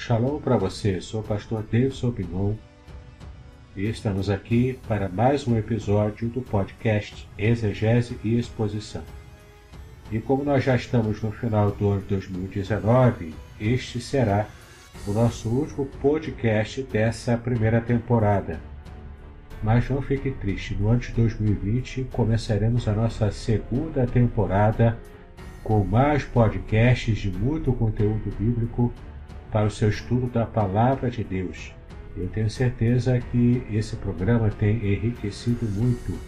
Shalom para você, sou o pastor Davidson Pignon e estamos aqui para mais um episódio do podcast Exegese e Exposição. E como nós já estamos no final do ano 2019, este será o nosso último podcast dessa primeira temporada. Mas não fique triste, no ano de 2020 começaremos a nossa segunda temporada com mais podcasts de muito conteúdo bíblico para o seu estudo da Palavra de Deus. Eu tenho certeza que esse programa tem enriquecido muito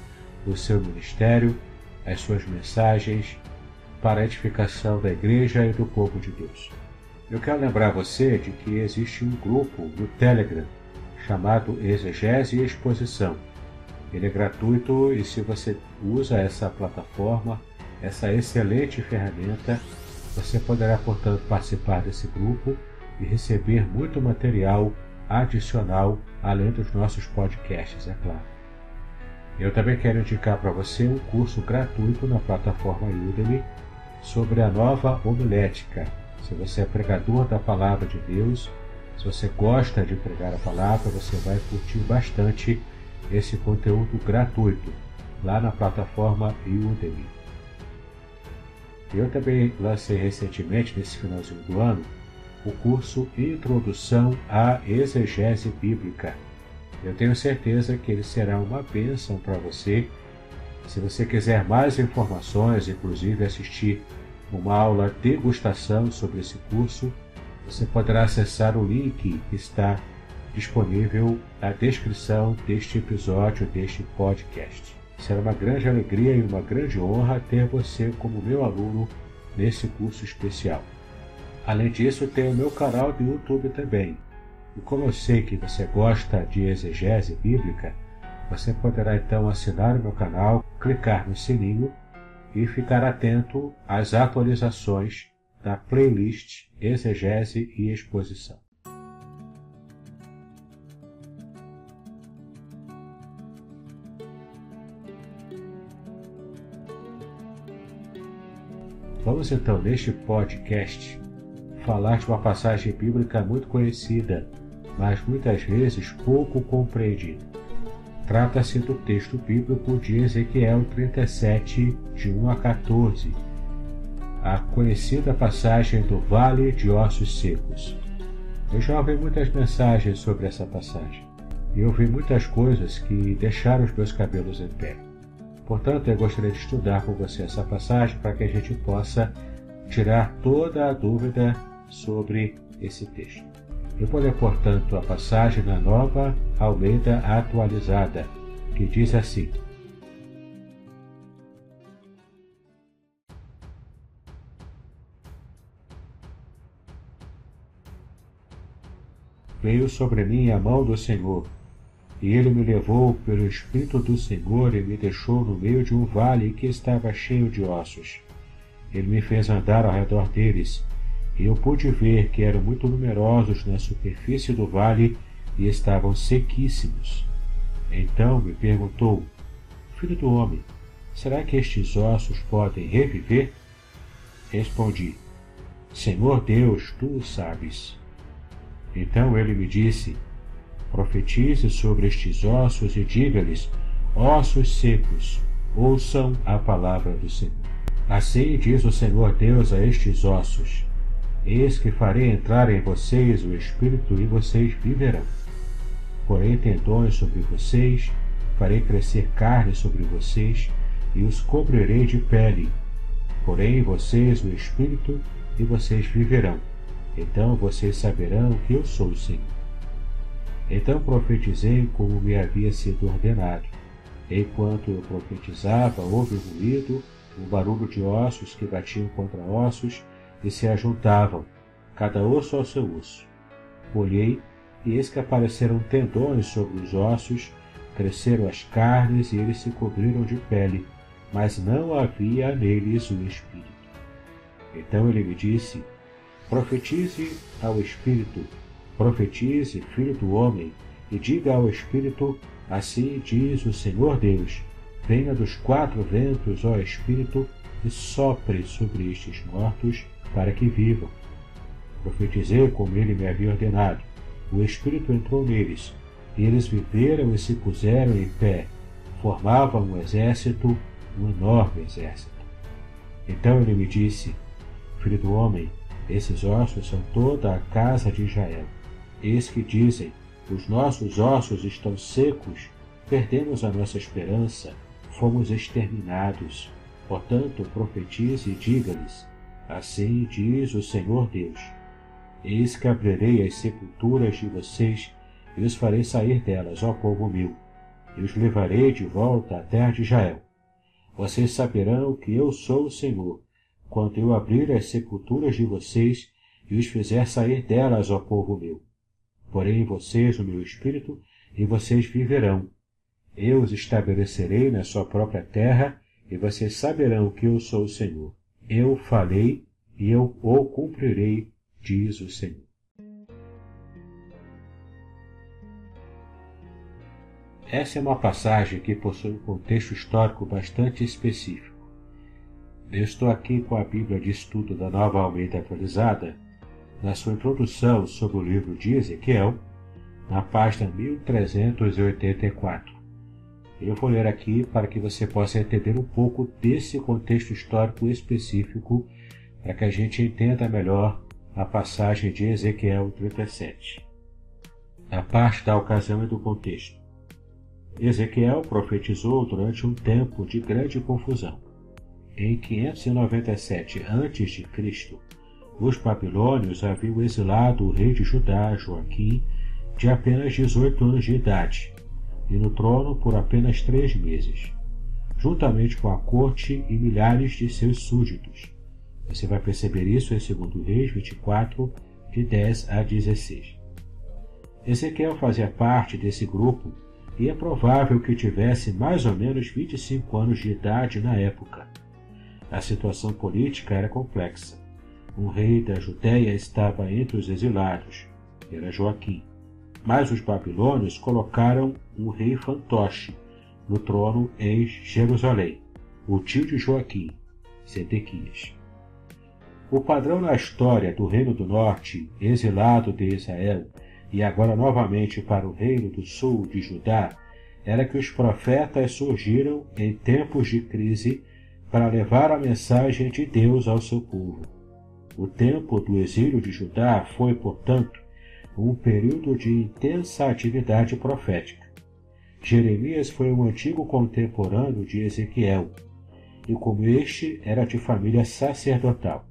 o seu ministério, as suas mensagens, para a edificação da igreja e do povo de Deus. Eu quero lembrar você de que existe um grupo no Telegram chamado Exegese e Exposição. Ele é gratuito e se você usa essa plataforma, essa excelente ferramenta, você poderá, portanto, participar desse grupo e receber muito material adicional além dos nossos podcasts, é claro. Eu também quero indicar para você um curso gratuito na plataforma Udemy sobre a nova homilética. Se você é pregador da palavra de Deus, se você gosta de pregar a palavra, você vai curtir bastante esse conteúdo gratuito lá na plataforma Udemy. Eu também lancei recentemente, nesse finalzinho do ano, o curso Introdução à Exegese Bíblica. Eu tenho certeza que ele será uma bênção para você. Se você quiser mais informações, inclusive assistir uma aula degustação sobre esse curso, você poderá acessar o link que está disponível na descrição deste episódio, deste podcast. Será uma grande alegria e uma grande honra ter você como meu aluno nesse curso especial. Além disso, tem o meu canal do YouTube também. E como eu sei que você gosta de exegese bíblica, você poderá então assinar o meu canal, clicar no sininho e ficar atento às atualizações da playlist Exegese e Exposição. Vamos então, neste podcast, falar de uma passagem bíblica muito conhecida, mas muitas vezes pouco compreendida. Trata-se do texto bíblico de Ezequiel 37, de 1 a 14, a conhecida passagem do Vale de Ossos Secos. Eu já ouvi muitas mensagens sobre essa passagem e ouvi muitas coisas que deixaram os meus cabelos em pé. Portanto, eu gostaria de estudar com você essa passagem para que a gente possa tirar toda a dúvida sobre esse texto. Ler, portanto, a passagem na nova Almeida atualizada, que diz assim: Veio sobre mim a mão do Senhor, e ele me levou pelo Espírito do Senhor e me deixou no meio de um vale que estava cheio de ossos. Ele me fez andar ao redor deles eu pude ver que eram muito numerosos na superfície do vale e estavam sequíssimos. Então me perguntou: Filho do homem, será que estes ossos podem reviver? Respondi: Senhor Deus, tu o sabes. Então ele me disse: Profetize sobre estes ossos e diga-lhes: Ossos secos, ouçam a palavra do Senhor. Assim diz o Senhor Deus a estes ossos: Eis que farei entrar em vocês o Espírito e vocês viverão. Porém tendões sobre vocês, farei crescer carne sobre vocês e os cobrirei de pele. Porém vocês o Espírito e vocês viverão. Então vocês saberão que eu sou o Senhor. Então profetizei como me havia sido ordenado. Enquanto eu profetizava, houve um ruído, um barulho de ossos que batiam contra ossos e se ajuntavam, cada osso ao seu osso. Olhei, e eis que apareceram tendões sobre os ossos, cresceram as carnes e eles se cobriram de pele, mas não havia neles o espírito. Então ele me disse: Profetize ao espírito, profetize, filho do homem, e diga ao espírito: Assim diz o Senhor Deus: Venha dos quatro ventos, ó espírito, e sopre sobre estes mortos para que vivam. Profetizei como ele me havia ordenado. O Espírito entrou neles, e eles viveram e se puseram em pé. Formavam um exército, um enorme exército. Então ele me disse: Filho do homem, esses ossos são toda a casa de Israel. Eis que dizem: Os nossos ossos estão secos, perdemos a nossa esperança, fomos exterminados. Portanto, profetize e diga-lhes: Assim diz o Senhor Deus: Eis que abrirei as sepulturas de vocês e os farei sair delas, ó povo meu, e os levarei de volta à terra de Israel. Vocês saberão que eu sou o Senhor, quando eu abrir as sepulturas de vocês e os fizer sair delas, ó povo meu. Porém vocês o meu espírito, e vocês viverão. Eu os estabelecerei na sua própria terra, e vocês saberão que eu sou o Senhor. Eu falei, e eu o cumprirei, diz o Senhor. Essa é uma passagem que possui um contexto histórico bastante específico. Eu estou aqui com a Bíblia de Estudo da Nova Almeida Atualizada, na sua introdução sobre o livro de Ezequiel, na página 1384. Eu vou ler aqui para que você possa entender um pouco desse contexto histórico específico, para que a gente entenda melhor a passagem de Ezequiel 37. A parte da ocasião e do contexto. Ezequiel profetizou durante um tempo de grande confusão. Em 597 a.C., os babilônios haviam exilado o rei de Judá, Joaquim, de apenas 18 anos de idade, e no trono por apenas três meses, juntamente com a corte e milhares de seus súditos. Você vai perceber isso em 2 Reis 24, de 10 a 16. Ezequiel fazia parte desse grupo e é provável que tivesse mais ou menos 25 anos de idade na época. A situação política era complexa. Um rei da Judéia estava entre os exilados, era Joaquim. Mas os babilônios colocaram um rei fantoche no trono em Jerusalém, o tio de Joaquim, Sedequias. O padrão na história do Reino do Norte, exilado de Israel, e agora novamente para o reino do sul de Judá, era que os profetas surgiram em tempos de crise para levar a mensagem de Deus ao seu povo. O tempo do exílio de Judá foi, portanto, um período de intensa atividade profética. Jeremias foi um antigo contemporâneo de Ezequiel, e como este era de família sacerdotal.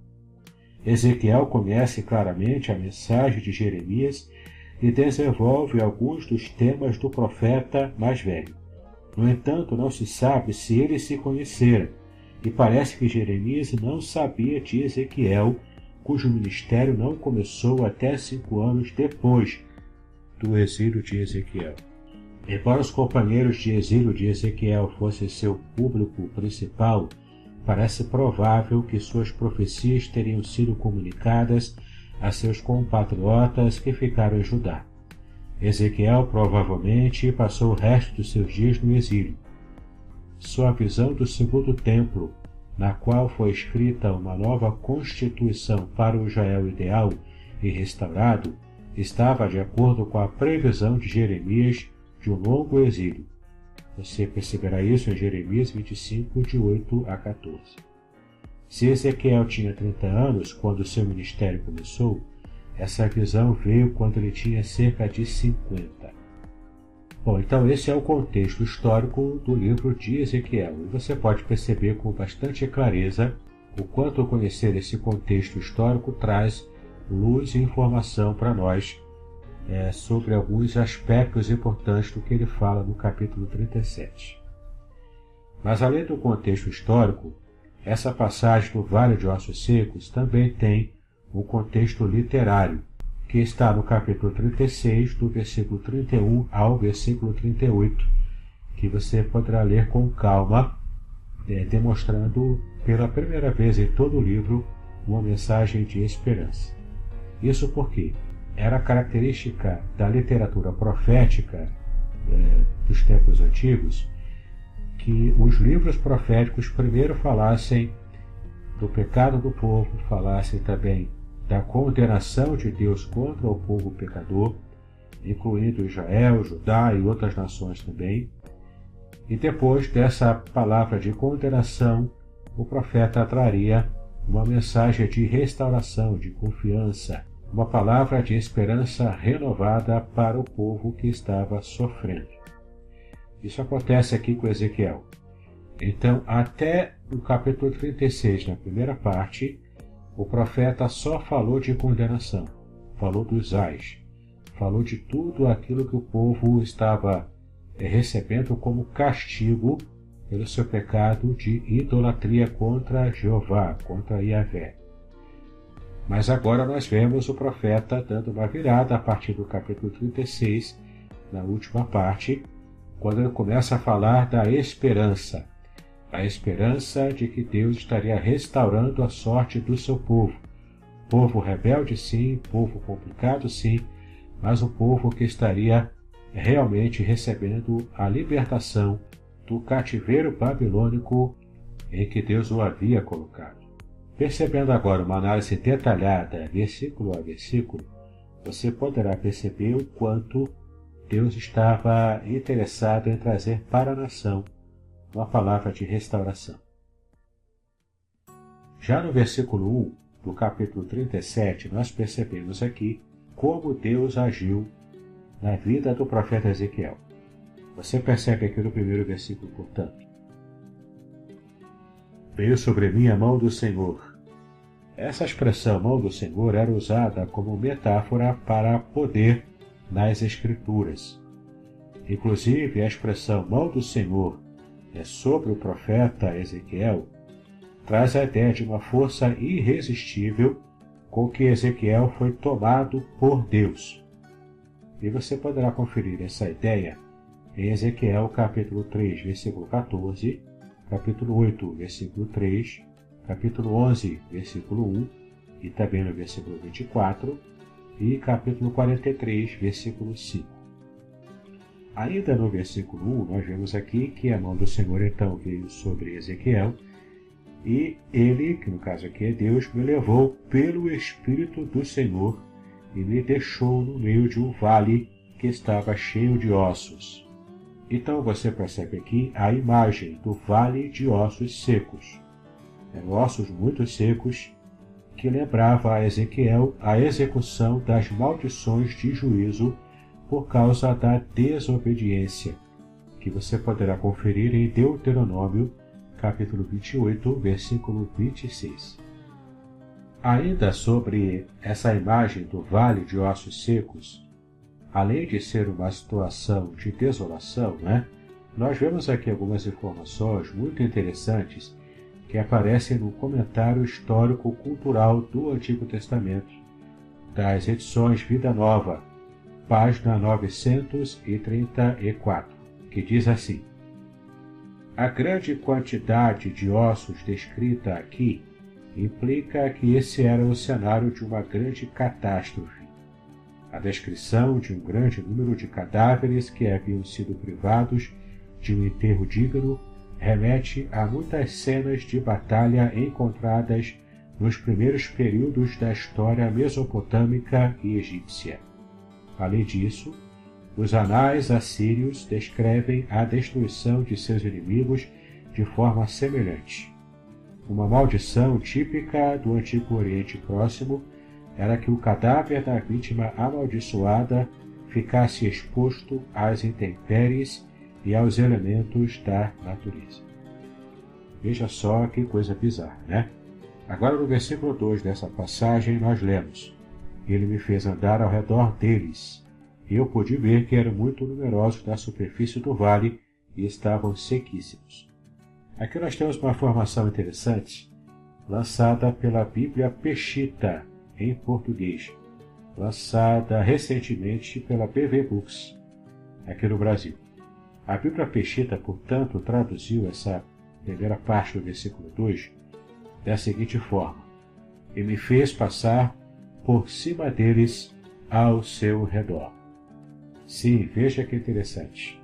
Ezequiel conhece claramente a mensagem de Jeremias e desenvolve alguns dos temas do profeta mais velho. No entanto, não se sabe se eles se conheceram, e parece que Jeremias não sabia de Ezequiel, cujo ministério não começou até cinco anos depois do exílio de Ezequiel. Embora os companheiros de exílio de Ezequiel fossem seu público principal, parece provável que suas profecias teriam sido comunicadas a seus compatriotas que ficaram em Judá. Ezequiel provavelmente passou o resto dos seus dias no exílio. Sua visão do segundo templo, na qual foi escrita uma nova constituição para o Israel ideal e restaurado, estava de acordo com a previsão de Jeremias de um longo exílio. Você perceberá isso em Jeremias 25, de 8 a 14. Se Ezequiel tinha 30 anos quando seu ministério começou, essa visão veio quando ele tinha cerca de 50. Bom, então esse é o contexto histórico do livro de Ezequiel, e você pode perceber com bastante clareza o quanto conhecer esse contexto histórico traz luz e informação para nós é, sobre alguns aspectos importantes do que ele fala no capítulo 37. Mas além do contexto histórico, essa passagem do Vale de Ossos Secos também tem um contexto literário, que está no capítulo 36, do versículo 31 ao versículo 38, que você poderá ler com calma, é, demonstrando pela primeira vez em todo o livro uma mensagem de esperança. Isso porque era característica da literatura profética é, dos tempos antigos que os livros proféticos primeiro falassem do pecado do povo, falassem também da condenação de Deus contra o povo pecador, incluindo Israel, Judá e outras nações também. E depois dessa palavra de condenação, o profeta traria uma mensagem de restauração, de confiança, uma palavra de esperança renovada para o povo que estava sofrendo. Isso acontece aqui com Ezequiel. Então, até o capítulo 36, na primeira parte, o profeta só falou de condenação, falou dos ais, falou de tudo aquilo que o povo estava eh, recebendo como castigo pelo seu pecado de idolatria contra Jeová, contra Yahvé. Mas agora nós vemos o profeta dando uma virada a partir do capítulo 36, na última parte, quando ele começa a falar da esperança. A esperança de que Deus estaria restaurando a sorte do seu povo. Povo rebelde, sim, povo complicado, sim, mas o povo que estaria realmente recebendo a libertação do cativeiro babilônico em que Deus o havia colocado. Percebendo agora uma análise detalhada, versículo a versículo, você poderá perceber o quanto Deus estava interessado em trazer para a nação uma palavra de restauração. Já no versículo 1 do capítulo 37, nós percebemos aqui como Deus agiu na vida do profeta Ezequiel. Você percebe aqui no primeiro versículo, portanto. Veio sobre mim a mão do Senhor. Essa expressão mão do Senhor era usada como metáfora para poder nas Escrituras. Inclusive, a expressão mão do Senhor é sobre o profeta Ezequiel traz a ideia de uma força irresistível com que Ezequiel foi tomado por Deus. E você poderá conferir essa ideia em Ezequiel capítulo 3, versículo 14, capítulo 8, versículo 3, capítulo 11, versículo 1 e também no versículo 24 e capítulo 43, versículo 5. Ainda no versículo 1, nós vemos aqui que a mão do Senhor então veio sobre Ezequiel e ele, que no caso aqui é Deus, me levou pelo Espírito do Senhor e me deixou no meio de um vale que estava cheio de ossos. Então você percebe aqui a imagem do vale de ossos secos. Eram ossos muito secos que lembrava a Ezequiel a execução das maldições de juízo por causa da desobediência, que você poderá conferir em Deuteronômio, capítulo 28, versículo 26. Ainda sobre essa imagem do vale de ossos secos, além de ser uma situação de desolação, né, nós vemos aqui algumas informações muito interessantes que aparecem no comentário histórico-cultural do Antigo Testamento, das edições Vida Nova, página 934, que diz assim: A grande quantidade de ossos descrita aqui implica que esse era o cenário de uma grande catástrofe a descrição de um grande número de cadáveres que haviam sido privados de um enterro digno remete a muitas cenas de batalha encontradas nos primeiros períodos da história mesopotâmica e egípcia. Além disso, os anais assírios descrevem a destruição de seus inimigos de forma semelhante. Uma maldição típica do Antigo Oriente Próximo era que o cadáver da vítima amaldiçoada ficasse exposto às intempéries e aos elementos da natureza. Veja só que coisa bizarra, né? Agora no versículo 2 dessa passagem nós lemos: Ele me fez andar ao redor deles, eu pude ver que eram muito numerosos da superfície do vale e estavam sequíssimos. Aqui nós temos uma informação interessante lançada pela Bíblia Peshita, em português, lançada recentemente pela PV Books, aqui no Brasil. A Bíblia Peshita, portanto, traduziu essa primeira parte do versículo 2 da seguinte forma: E me fez passar por cima deles ao seu redor. Sim, veja que interessante.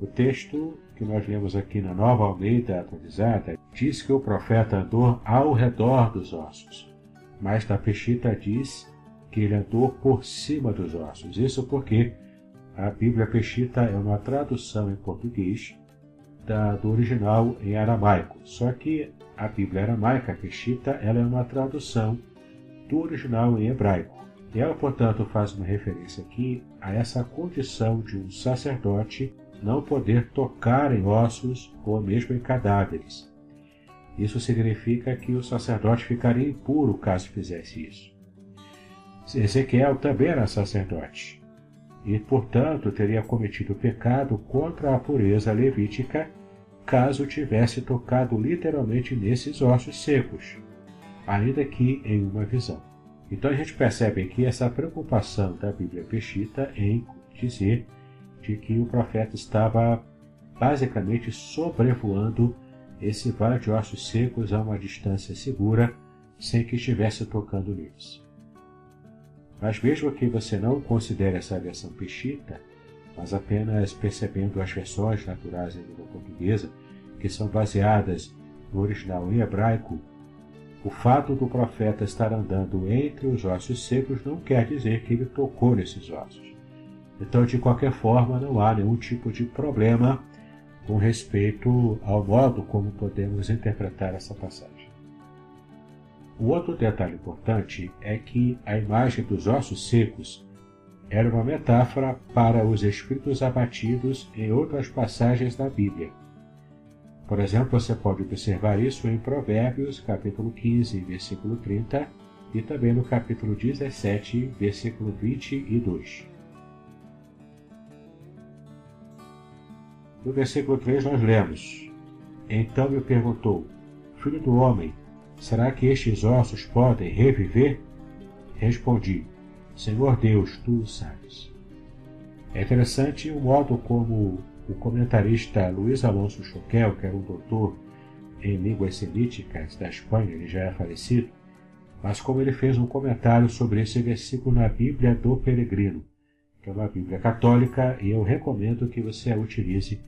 O texto que nós lemos aqui na Nova Almeida atualizada diz que o profeta andou ao redor dos ossos mas na Peshita diz que ele andou por cima dos ossos. Isso porque a Bíblia Peshita é uma tradução em português da, do original em aramaico. Só que a Bíblia aramaica Peshita ela é uma tradução do original em hebraico. Ela, portanto, faz uma referência aqui a essa condição de um sacerdote não poder tocar em ossos ou mesmo em cadáveres. Isso significa que o sacerdote ficaria impuro caso fizesse isso. Ezequiel também era sacerdote e, portanto, teria cometido pecado contra a pureza levítica caso tivesse tocado literalmente nesses ossos secos, ainda que em uma visão. Então a gente percebe aqui essa preocupação da Bíblia Peshita em dizer de que o profeta estava basicamente sobrevoando esse vale de ossos secos a uma distância segura, sem que estivesse tocando neles. Mas mesmo que você não considere essa versão peshita, mas apenas percebendo as versões naturais em língua portuguesa, que são baseadas no original em hebraico, o fato do profeta estar andando entre os ossos secos não quer dizer que ele tocou nesses ossos. Então, de qualquer forma, não há nenhum tipo de problema com respeito ao modo como podemos interpretar essa passagem. O outro detalhe importante é que a imagem dos ossos secos era uma metáfora para os espíritos abatidos em outras passagens da Bíblia. Por exemplo, você pode observar isso em Provérbios, capítulo 15, versículo 30, e também no capítulo 17, versículo 22. No versículo 3 nós lemos: Então me perguntou: Filho do homem, será que estes ossos podem reviver? Respondi: Senhor Deus, tu sabes. É interessante o modo como o comentarista Luiz Alonso Choquel, que era um doutor em línguas semíticas da Espanha, ele já é falecido, mas como ele fez um comentário sobre esse versículo na Bíblia do Peregrino, que é uma Bíblia católica, e eu recomendo que você a utilize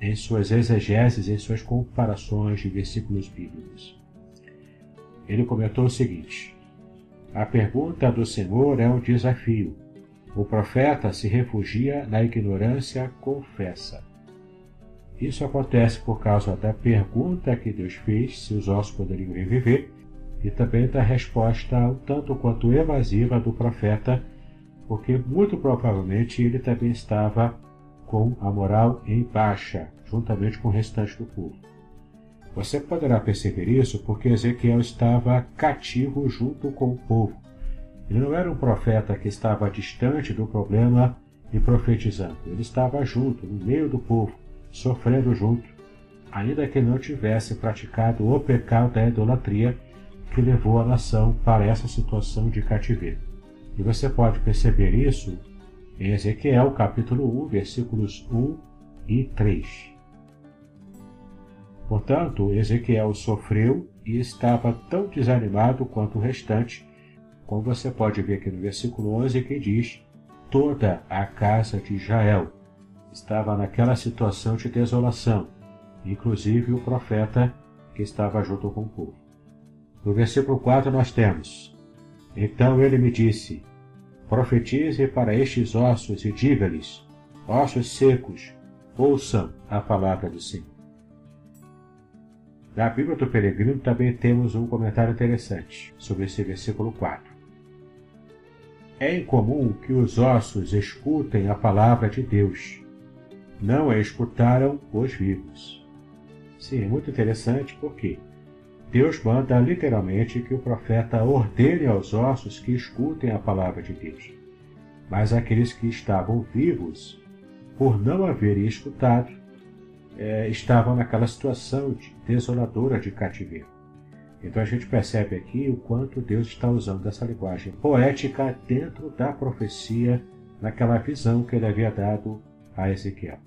em suas exegeses, em suas comparações de versículos bíblicos. Ele comentou o seguinte: A pergunta do Senhor é um desafio. O profeta se refugia na ignorância confessa. Isso acontece por causa da pergunta que Deus fez se os ossos poderiam reviver e também da resposta um tanto quanto evasiva do profeta, porque muito provavelmente ele também estava com a moral em baixa, juntamente com o restante do povo. Você poderá perceber isso porque Ezequiel estava cativo junto com o povo. Ele não era um profeta que estava distante do problema e profetizando. Ele estava junto, no meio do povo, sofrendo junto, ainda que não tivesse praticado o pecado da idolatria que levou a nação para essa situação de cativeiro. E você pode perceber isso em Ezequiel capítulo 1, versículos 1 e 3. Portanto, Ezequiel sofreu e estava tão desanimado quanto o restante, como você pode ver aqui no versículo 11 que diz: toda a casa de Israel estava naquela situação de desolação, inclusive o profeta que estava junto com o povo. No versículo 4 nós temos: Então ele me disse: Profetize para estes ossos e diga-lhes: Ossos secos, ouçam a palavra do Senhor. Na Bíblia do Peregrino também temos um comentário interessante sobre esse versículo 4. É incomum que os ossos escutem a palavra de Deus. Não a escutaram os vivos. Sim, é muito interessante porque Deus manda literalmente que o profeta ordene aos ossos que escutem a palavra de Deus. Mas aqueles que estavam vivos, por não haverem escutado, é, estavam naquela situação de desoladora de cativeiro. Então a gente percebe aqui o quanto Deus está usando essa linguagem poética dentro da profecia, naquela visão que ele havia dado a Ezequiel.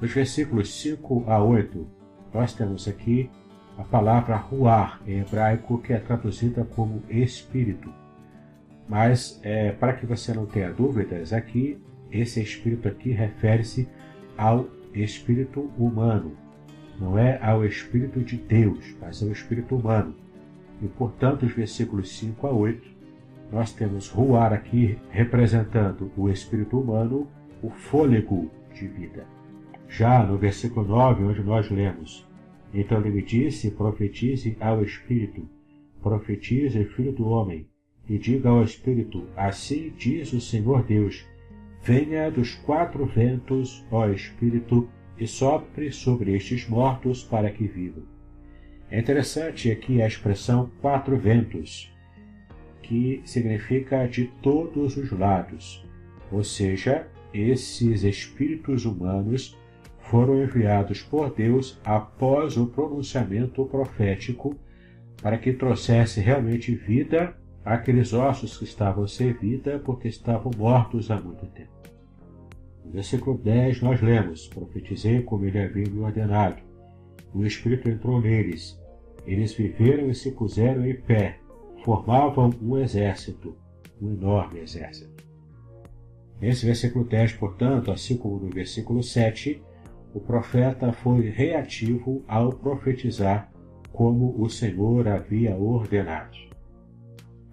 Nos versículos 5 a 8, nós temos aqui a palavra ruar em hebraico, que é traduzida como espírito. Mas, é, para que você não tenha dúvidas, aqui, esse espírito aqui refere-se ao espírito humano. Não é ao espírito de Deus, mas ao espírito humano. E portanto, os versículos 5 a 8, nós temos Ruar aqui representando o espírito humano, o fôlego de vida. Já no versículo 9, onde nós lemos: Então ele me disse: Profetize ao espírito, profetize, filho do homem, e diga ao espírito: Assim diz o Senhor Deus: Venha dos quatro ventos, ó espírito, e sopre sobre estes mortos para que vivam. É interessante aqui a expressão quatro ventos, que significa de todos os lados, ou seja, esses espíritos humanos foram enviados por Deus após o pronunciamento profético para que trouxesse realmente vida àqueles ossos que estavam sem vida porque estavam mortos há muito tempo. No versículo 10 nós lemos: Profetizei como ele havia me ordenado. O Espírito entrou neles. Eles viveram e se puseram em pé. Formavam um exército, um enorme exército. Nesse versículo 10, portanto, assim como no versículo 7, o profeta foi reativo ao profetizar como o Senhor havia ordenado.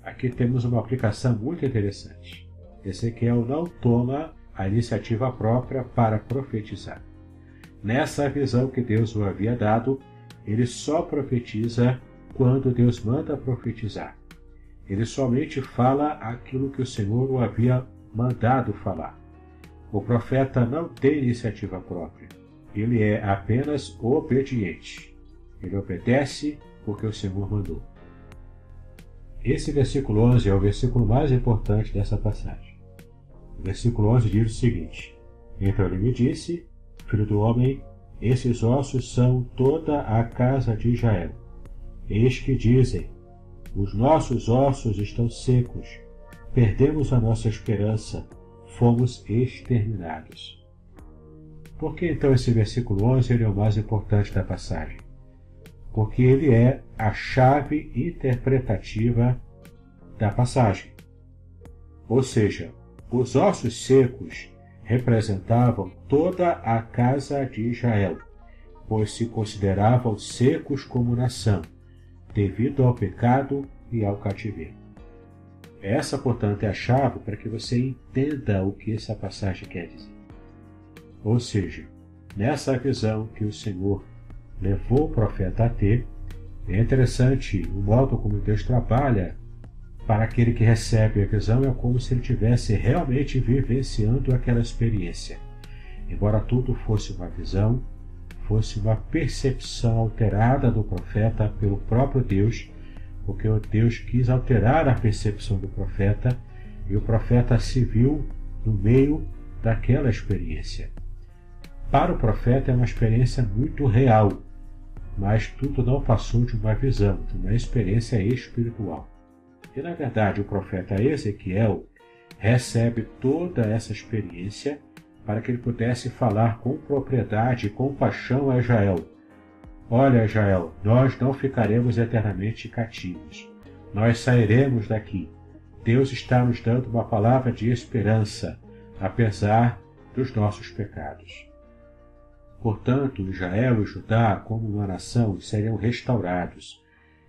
Aqui temos uma aplicação muito interessante. Ezequiel não toma a iniciativa própria para profetizar. Nessa visão que Deus o havia dado, ele só profetiza quando Deus manda profetizar. Ele somente fala aquilo que o Senhor o havia mandado falar. O profeta não tem iniciativa própria. Ele é apenas obediente. Ele obedece porque o Senhor mandou. Esse versículo 11 é o versículo mais importante dessa passagem. Versículo 11 diz o seguinte: Então ele me disse, Filho do homem, esses ossos são toda a casa de Israel. Eis que dizem: Os nossos ossos estão secos, perdemos a nossa esperança, fomos exterminados. Por que então esse versículo 11 é o mais importante da passagem? Porque ele é a chave interpretativa da passagem. Ou seja, os ossos secos representavam toda a casa de Israel, pois se consideravam secos como nação, devido ao pecado e ao cativeiro. Essa, portanto, é a chave para que você entenda o que essa passagem quer dizer. Ou seja, nessa visão que o Senhor levou o profeta a ter, é interessante o modo como Deus trabalha para aquele que recebe a visão, é como se ele tivesse realmente vivenciando aquela experiência. Embora tudo fosse uma visão, fosse uma percepção alterada do profeta pelo próprio Deus, porque o Deus quis alterar a percepção do profeta e o profeta se viu no meio daquela experiência. Para o profeta é uma experiência muito real, mas tudo não passou de uma visão, de uma experiência espiritual. E na verdade, o profeta Ezequiel recebe toda essa experiência para que ele pudesse falar com propriedade e compaixão a Israel. Olha, Israel, nós não ficaremos eternamente cativos. Nós sairemos daqui. Deus está nos dando uma palavra de esperança, apesar dos nossos pecados. Portanto, Israel e Judá, como uma nação, seriam restaurados.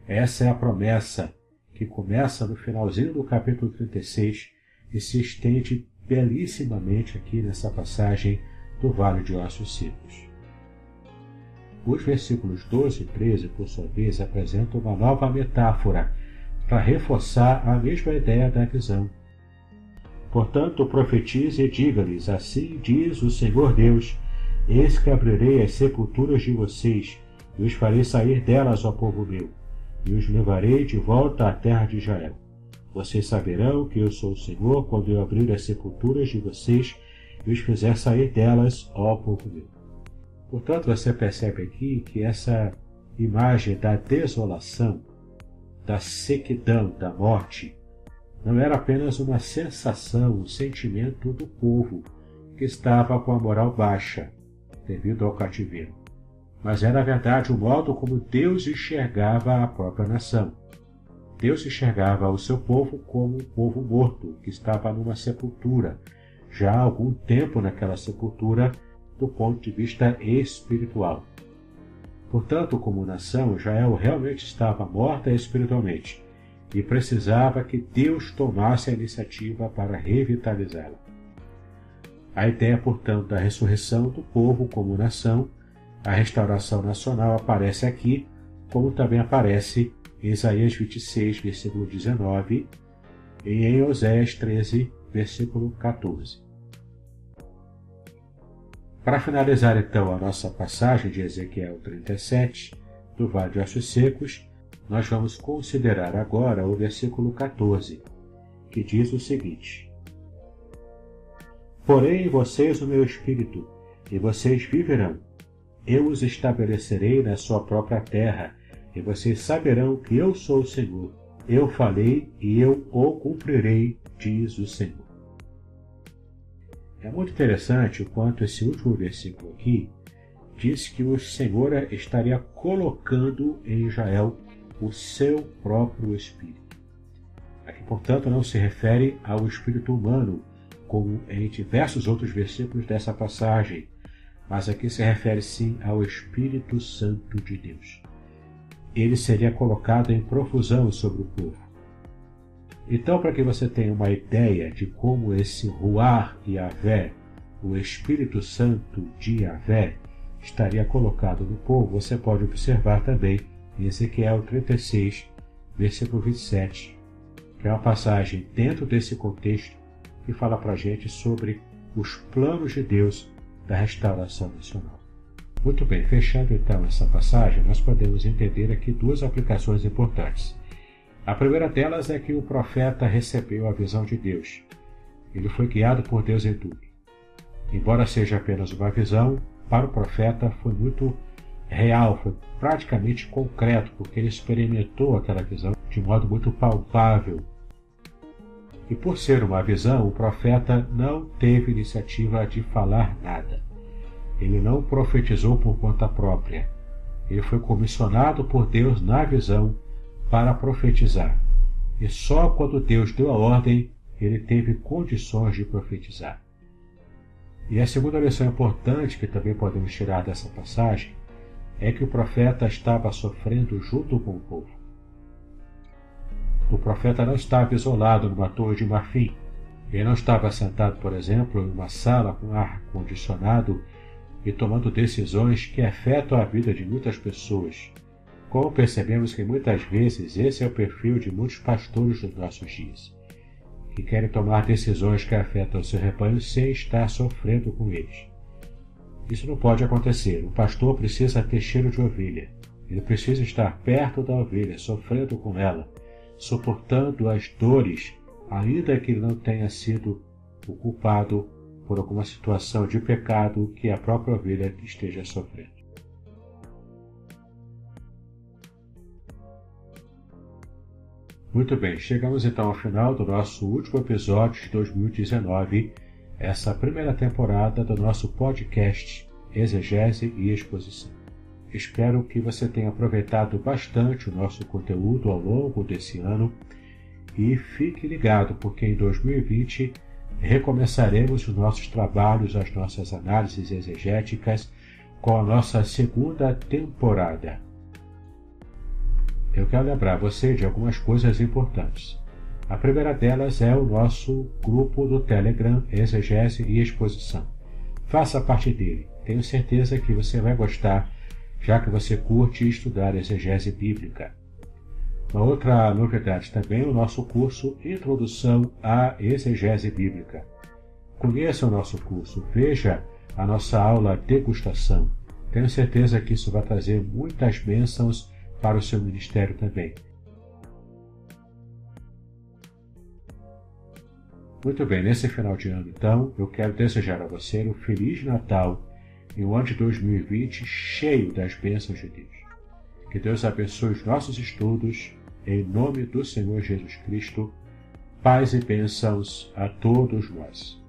Essa é a promessa que começa no finalzinho do capítulo 36 e se estende belíssimamente aqui nessa passagem do Vale de Ossos Secos. Os versículos 12 e 13, por sua vez, apresentam uma nova metáfora para reforçar a mesma ideia da visão. Portanto, profetize e diga-lhes: Assim diz o Senhor Deus Eis que abrirei as sepulturas de vocês, e os farei sair delas, ó povo meu, e os levarei de volta à terra de Israel. Vocês saberão que eu sou o Senhor quando eu abrir as sepulturas de vocês e os fizer sair delas, ó povo meu. Portanto, você percebe aqui que essa imagem da desolação, da sequidão, da morte, não era apenas uma sensação, um sentimento do povo que estava com a moral baixa, devido ao cativeiro, mas era na verdade o modo como Deus enxergava a própria nação. Deus enxergava o seu povo como um povo morto, que estava numa sepultura, já há algum tempo naquela sepultura, do ponto de vista espiritual. Portanto, como nação, Israel realmente estava morta espiritualmente e precisava que Deus tomasse a iniciativa para revitalizá-la. A ideia, portanto, da ressurreição do povo como nação, a restauração nacional aparece aqui, como também aparece em Isaías 26, versículo 19, e em Oséias 13, versículo 14. Para finalizar então a nossa passagem de Ezequiel 37, do Vale de Ossos Secos, nós vamos considerar agora o versículo 14, que diz o seguinte: Porém vocês o meu espírito, e vocês viverão. Eu os estabelecerei na sua própria terra, e vocês saberão que eu sou o Senhor. Eu falei e eu o cumprirei, diz o Senhor. É muito interessante o quanto esse último versículo aqui diz que o Senhor estaria colocando em Israel o seu próprio Espírito. Aqui, portanto, não se refere ao Espírito humano, como em diversos outros versículos dessa passagem, mas aqui se refere sim ao Espírito Santo de Deus. Ele seria colocado em profusão sobre o povo. Então, para que você tenha uma ideia de como esse Ruar Yahvé, o Espírito Santo de Yahvé, estaria colocado no povo, você pode observar também em Ezequiel 36, versículo 27, que é uma passagem dentro desse contexto que fala para a gente sobre os planos de Deus da restauração nacional. Muito bem, fechando então essa passagem, nós podemos entender aqui duas aplicações importantes. A primeira delas é que o profeta recebeu a visão de Deus. Ele foi guiado por Deus em tudo. Embora seja apenas uma visão, para o profeta foi muito real, foi praticamente concreto, porque ele experimentou aquela visão de modo muito palpável. E por ser uma visão, o profeta não teve iniciativa de falar nada. Ele não profetizou por conta própria. Ele foi comissionado por Deus na visão para profetizar. E só quando Deus deu a ordem, ele teve condições de profetizar. E a segunda lição importante que também podemos tirar dessa passagem é que o profeta estava sofrendo junto com o povo. O profeta não estava isolado numa torre de marfim. Ele não estava sentado, por exemplo, em uma sala com ar condicionado e tomando decisões que afetam a vida de muitas pessoas. Como percebemos que muitas vezes esse é o perfil de muitos pastores dos nossos dias, que querem tomar decisões que afetam seu rebanho sem estar sofrendo com eles. Isso não pode acontecer. O pastor precisa ter cheiro de ovelha. Ele precisa estar perto da ovelha, sofrendo com ela, suportando as dores, ainda que não tenha sido o culpado por alguma situação de pecado que a própria ovelha esteja sofrendo. Muito bem, chegamos então ao final do nosso último episódio de 2019, essa primeira temporada do nosso podcast Exegese e Exposição. Espero que você tenha aproveitado bastante o nosso conteúdo ao longo desse ano e fique ligado, porque em 2020 recomeçaremos os nossos trabalhos, as nossas análises exegéticas com a nossa segunda temporada eu quero lembrar você de algumas coisas importantes. A primeira delas é o nosso grupo do Telegram Exegese e Exposição. Faça parte dele. Tenho certeza que você vai gostar, já que você curte estudar exegese bíblica. Uma outra novidade também o nosso curso Introdução à Exegese Bíblica. Conheça o nosso curso, veja a nossa aula degustação. Tenho certeza que isso vai trazer muitas bênçãos para o seu ministério também. Muito bem, nesse final de ano, então, eu quero desejar a você um Feliz Natal e um ano de 2020 cheio das bênçãos de Deus. Que Deus abençoe os nossos estudos, em nome do Senhor Jesus Cristo. Paz e bênçãos a todos nós.